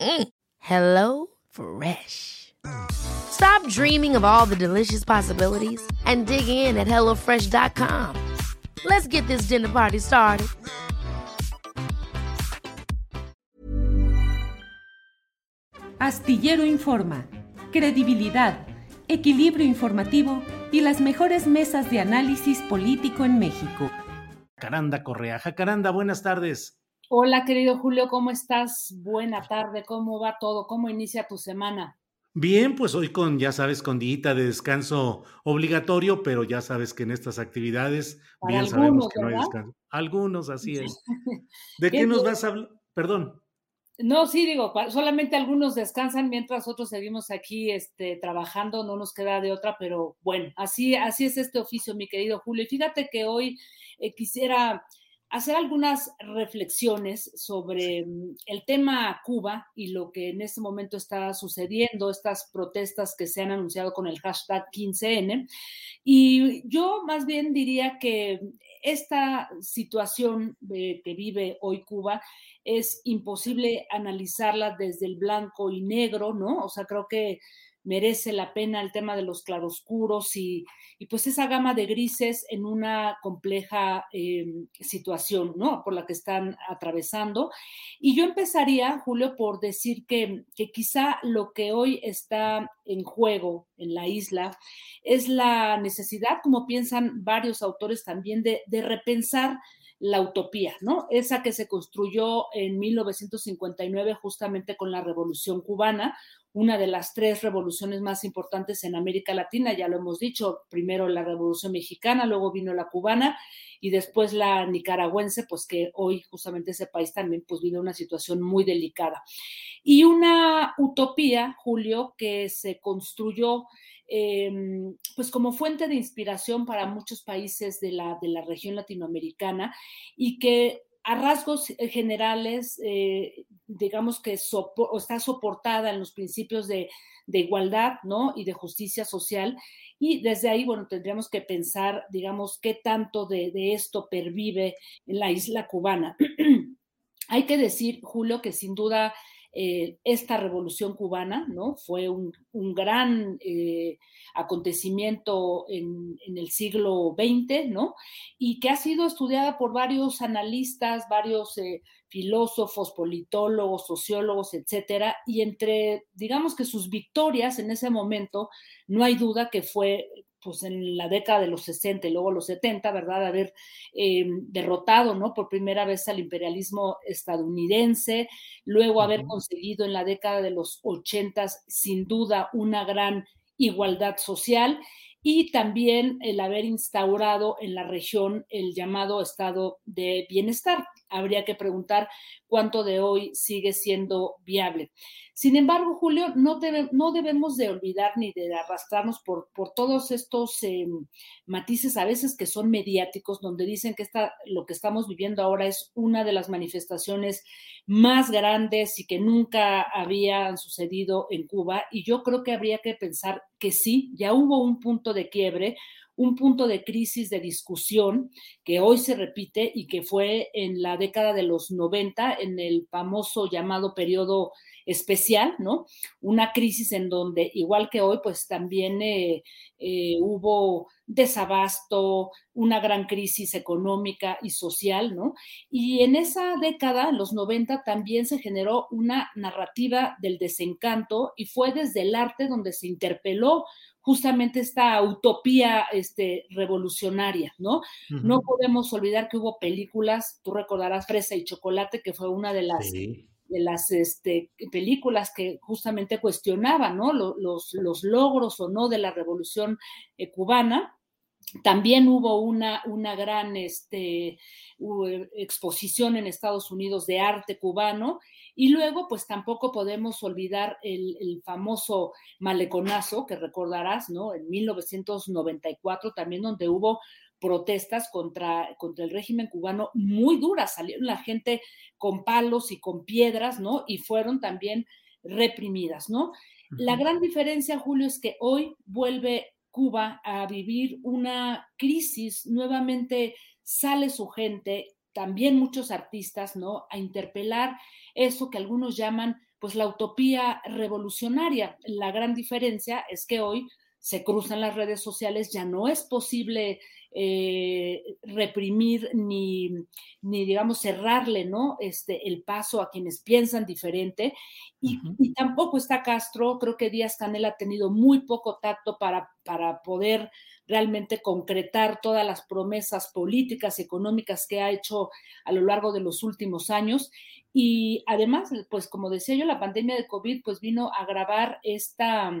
Mm. Hello Fresh. Stop dreaming of all the delicious possibilities and dig in at HelloFresh.com. Let's get this dinner party started. Astillero Informa, credibilidad, equilibrio informativo y las mejores mesas de análisis político en México. Jacaranda Correa. Jacaranda, buenas tardes. Hola, querido Julio, ¿cómo estás? Buena tarde, ¿cómo va todo? ¿Cómo inicia tu semana? Bien, pues hoy con, ya sabes, con día de descanso obligatorio, pero ya sabes que en estas actividades, bien sabemos que no hay descanso. Algunos, así es. ¿De qué nos vas a hablar? Perdón. No, sí, digo, solamente algunos descansan mientras otros seguimos aquí este, trabajando, no nos queda de otra, pero bueno, así, así es este oficio, mi querido Julio. Y fíjate que hoy eh, quisiera hacer algunas reflexiones sobre mm, el tema Cuba y lo que en este momento está sucediendo, estas protestas que se han anunciado con el hashtag 15N. Y yo más bien diría que esta situación eh, que vive hoy Cuba es imposible analizarla desde el blanco y negro, ¿no? O sea, creo que merece la pena el tema de los claroscuros y, pues esa gama de grises en una compleja em, situación, ¿no? Por la que están atravesando. Y yo empezaría, Julio, por decir que, que quizá lo que hoy está en juego en la isla es la necesidad, como piensan varios autores también, de, de repensar la utopía, ¿no? Esa que se construyó en 1959 justamente con la Revolución cubana, una de las tres revoluciones más importantes en América Latina, ya lo hemos dicho, primero la Revolución Mexicana, luego vino la cubana y después la nicaragüense, pues que hoy justamente ese país también pues vive una situación muy delicada. Y una utopía, Julio, que se construyó em, pues como fuente de inspiración para muchos países de la, de la región latinoamericana y que a rasgos generales, eh, digamos que está soportada en los principios de, igualdad, ¿no? Y de justicia social. Y desde ahí, bueno, tendríamos que pensar, digamos, qué tanto de, esto pervive en la isla cubana. Hay que decir, Julio, que sin duda eh, esta revolución cubana, ¿no? Fue un, gran eh, acontecimiento en, el siglo XX, ¿no? Y que ha sido estudiada por varios analistas, varios eh, filósofos, politólogos, sociólogos, etcétera, y entre, digamos que sus victorias en ese momento, no hay duda que fue pues en la década de los 60 y luego los 70, ¿verdad? Haber eh, derrotado, ¿no? Por primera vez al imperialismo estadounidense, luego haber conseguido en la década de los 80, sin duda, una gran igualdad social y también el haber instaurado en la región el llamado estado de bienestar. Habría que preguntar cuánto de hoy sigue siendo viable. Sin embargo, Julio, no, debemos de olvidar ni de arrastrarnos por, todos estos em, matices a veces que son mediáticos, donde dicen que lo que estamos viviendo ahora es una de las manifestaciones más grandes y que nunca habían sucedido en Cuba. Y yo creo que habría que pensar que sí, ya hubo un punto de quiebre, un punto de crisis, de discusión, que hoy se repite y que fue en la década de los 90, en el famoso llamado periodo especial, ¿no? Una crisis en donde, igual que hoy, pues también eh, eh, hubo desabasto, una gran crisis económica y social, ¿no? Y en esa década, los 90, también se generó una narrativa del desencanto y fue desde el arte donde se interpeló justamente esta utopía este, revolucionaria, ¿no? No podemos olvidar que hubo películas, tú recordarás Fresa y Chocolate, que fue una de las, de las este, películas que justamente cuestionaban, ¿no? Los, los, logros o no de la revolución eh, cubana. También hubo una, una gran este, exposición en Estados Unidos de arte cubano y luego, pues tampoco podemos olvidar el, famoso maleconazo que recordarás, ¿no? En 1994 también donde hubo protestas contra, contra el régimen cubano muy duras, salieron la gente con palos y con piedras, ¿no? Y fueron también reprimidas, ¿no? La gran diferencia, Julio, es que hoy vuelve Cuba a vivir una crisis, nuevamente sale su gente, también muchos artistas, ¿no? A interpelar eso que algunos llaman, pues, la utopía revolucionaria. La gran diferencia es que hoy se cruzan las redes sociales, ya no es posible eh, reprimir ni, ni, digamos, cerrarle, ¿no? Este, el paso a quienes piensan diferente. Y, y, tampoco está Castro, creo que Díaz Canel ha tenido muy poco tacto para, para poder realmente concretar todas las promesas políticas y económicas que ha hecho a lo largo de los últimos años. Y además, pues como decía yo, la pandemia de COVID pues vino a agravar esta...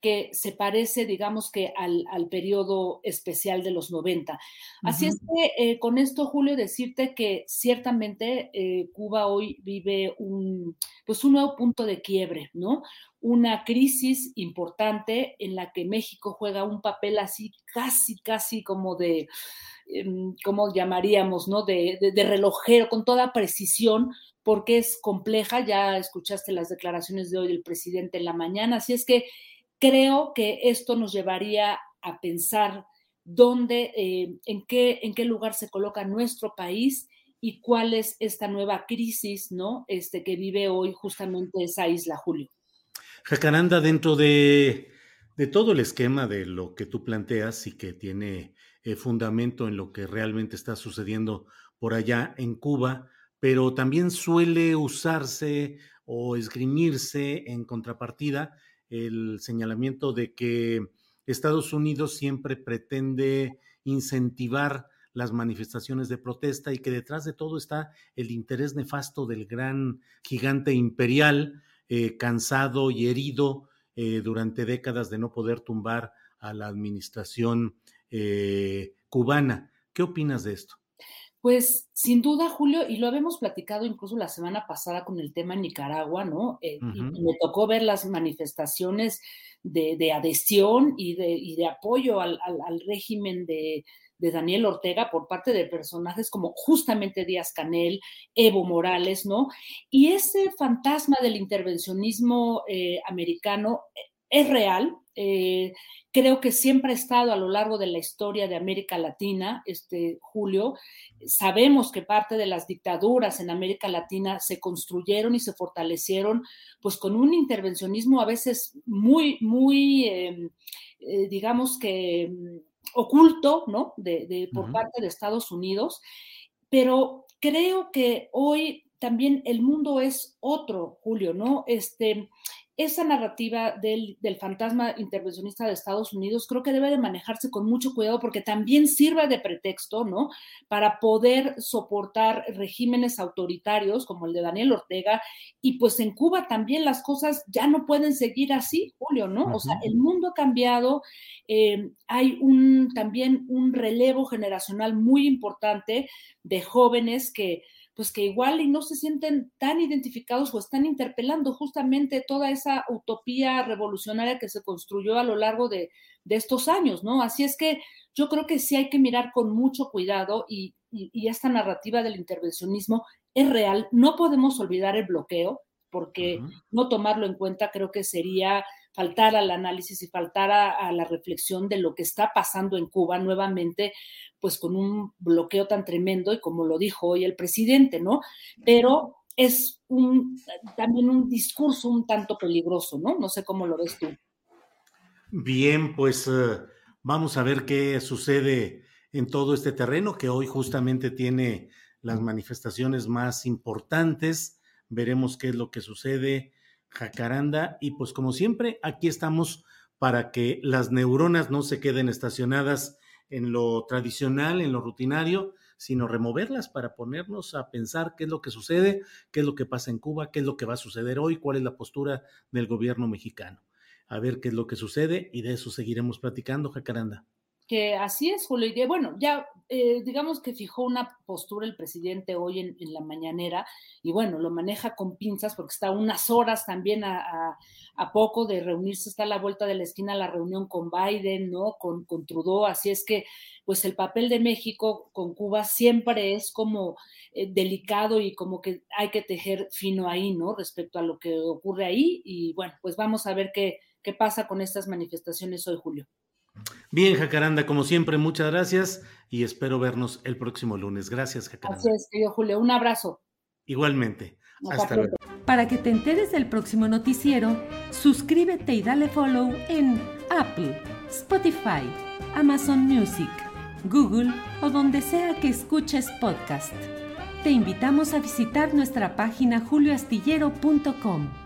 que se parece, digamos que al, al periodo especial de los 90. Así es que eh, con esto, Julio, decirte que ciertamente eh, Cuba hoy vive un, pues un nuevo punto de quiebre, ¿no? Una crisis importante en la que México juega un papel así, casi, casi como de, em, ¿cómo llamaríamos, no? De, de, de relojero, con toda precisión, porque es compleja. Ya escuchaste las declaraciones de hoy del presidente en la mañana. Así es que creo que esto nos llevaría a pensar dónde, eh, en, qué, en qué lugar se coloca nuestro país y cuál es esta nueva crisis, ¿no? Este que vive hoy justamente esa isla, Julio. Jacaranda, dentro de, de todo el esquema de lo que tú planteas y que tiene eh, fundamento en lo que realmente está sucediendo por allá en Cuba, pero también suele usarse o esgrimirse en contrapartida el señalamiento de que Estados Unidos siempre pretende incentivar las manifestaciones de protesta y que detrás de todo está el interés nefasto del gran gigante imperial, eh, cansado y herido eh, durante décadas de no poder tumbar a la administración eh, cubana. ¿Qué opinas de esto? Pues sin duda, Julio, y lo habíamos platicado incluso la semana pasada con el tema en Nicaragua, ¿no? Eh, y me tocó ver las manifestaciones de, adhesión y de, de apoyo al, régimen de, Daniel Ortega por parte de personajes como justamente Díaz Canel, Evo Morales, ¿no? Y ese fantasma del intervencionismo eh, americano eh, es real. Creo que siempre ha estado a lo largo de la historia de América Latina, este Julio. Sabemos que parte de las dictaduras en América Latina se construyeron y se fortalecieron, pues con un intervencionismo a veces muy, muy, em, eh, digamos que oculto, ¿no? De, por parte de Estados Unidos, pero creo que hoy también el mundo es otro, Julio, ¿no? Este, esa narrativa del, fantasma intervencionista de Estados Unidos creo que debe de manejarse con mucho cuidado porque también sirve de pretexto, ¿no? Para poder soportar regímenes autoritarios como el de Daniel Ortega y pues en Cuba también las cosas ya no pueden seguir así, Julio, ¿no? O sea, el mundo ha cambiado, eh, hay un, también un relevo generacional muy importante de jóvenes que pues que igual y no se sienten tan identificados o están interpelando justamente toda esa utopía revolucionaria que se construyó a lo largo de, estos años, ¿no? Así es que yo creo que sí hay que mirar con mucho cuidado y, esta narrativa del intervencionismo es real. No podemos olvidar el bloqueo, porque no tomarlo en cuenta creo que sería faltar al análisis y faltar a, la reflexión de lo que está pasando en Cuba nuevamente, pues con un bloqueo tan tremendo y como lo dijo hoy el presidente, ¿no? Pero es un, también un discurso un tanto peligroso, ¿no? No sé cómo lo ves tú. Bien, pues eh, vamos a ver qué sucede en todo este terreno que hoy justamente tiene las manifestaciones más importantes. Veremos qué es lo que sucede Jacaranda. Y pues como siempre, aquí estamos para que las neuronas no se queden estacionadas en lo tradicional, en lo rutinario, sino removerlas para ponernos a pensar qué es lo que sucede, qué es lo que pasa en Cuba, qué es lo que va a suceder hoy, cuál es la postura del gobierno mexicano. A ver qué es lo que sucede y de eso seguiremos platicando, Jacaranda que así es, Julio. Y bueno, ya eh, digamos que fijó una postura el presidente hoy en, la mañanera y bueno, lo maneja con pinzas porque está unas horas también a, poco de reunirse, está a la vuelta de la esquina la reunión con Biden, ¿no? Con, con Trudeau, así es que pues el papel de México con Cuba siempre es como eh, delicado y como que hay que tejer fino ahí, ¿no? Respecto a lo que ocurre ahí y bueno, pues vamos a ver qué, qué pasa con estas manifestaciones hoy, Julio. Bien, Jacaranda, como siempre, muchas gracias y espero vernos el próximo lunes. Gracias, Jacaranda. Así es, querido Julio. Un abrazo. Igualmente. Hasta luego. Para que te enteres del próximo noticiero, suscríbete y dale follow en Apple, Spotify, Amazon Music, Google o donde sea que escuches podcast. Te invitamos a visitar nuestra página julioastillero.com.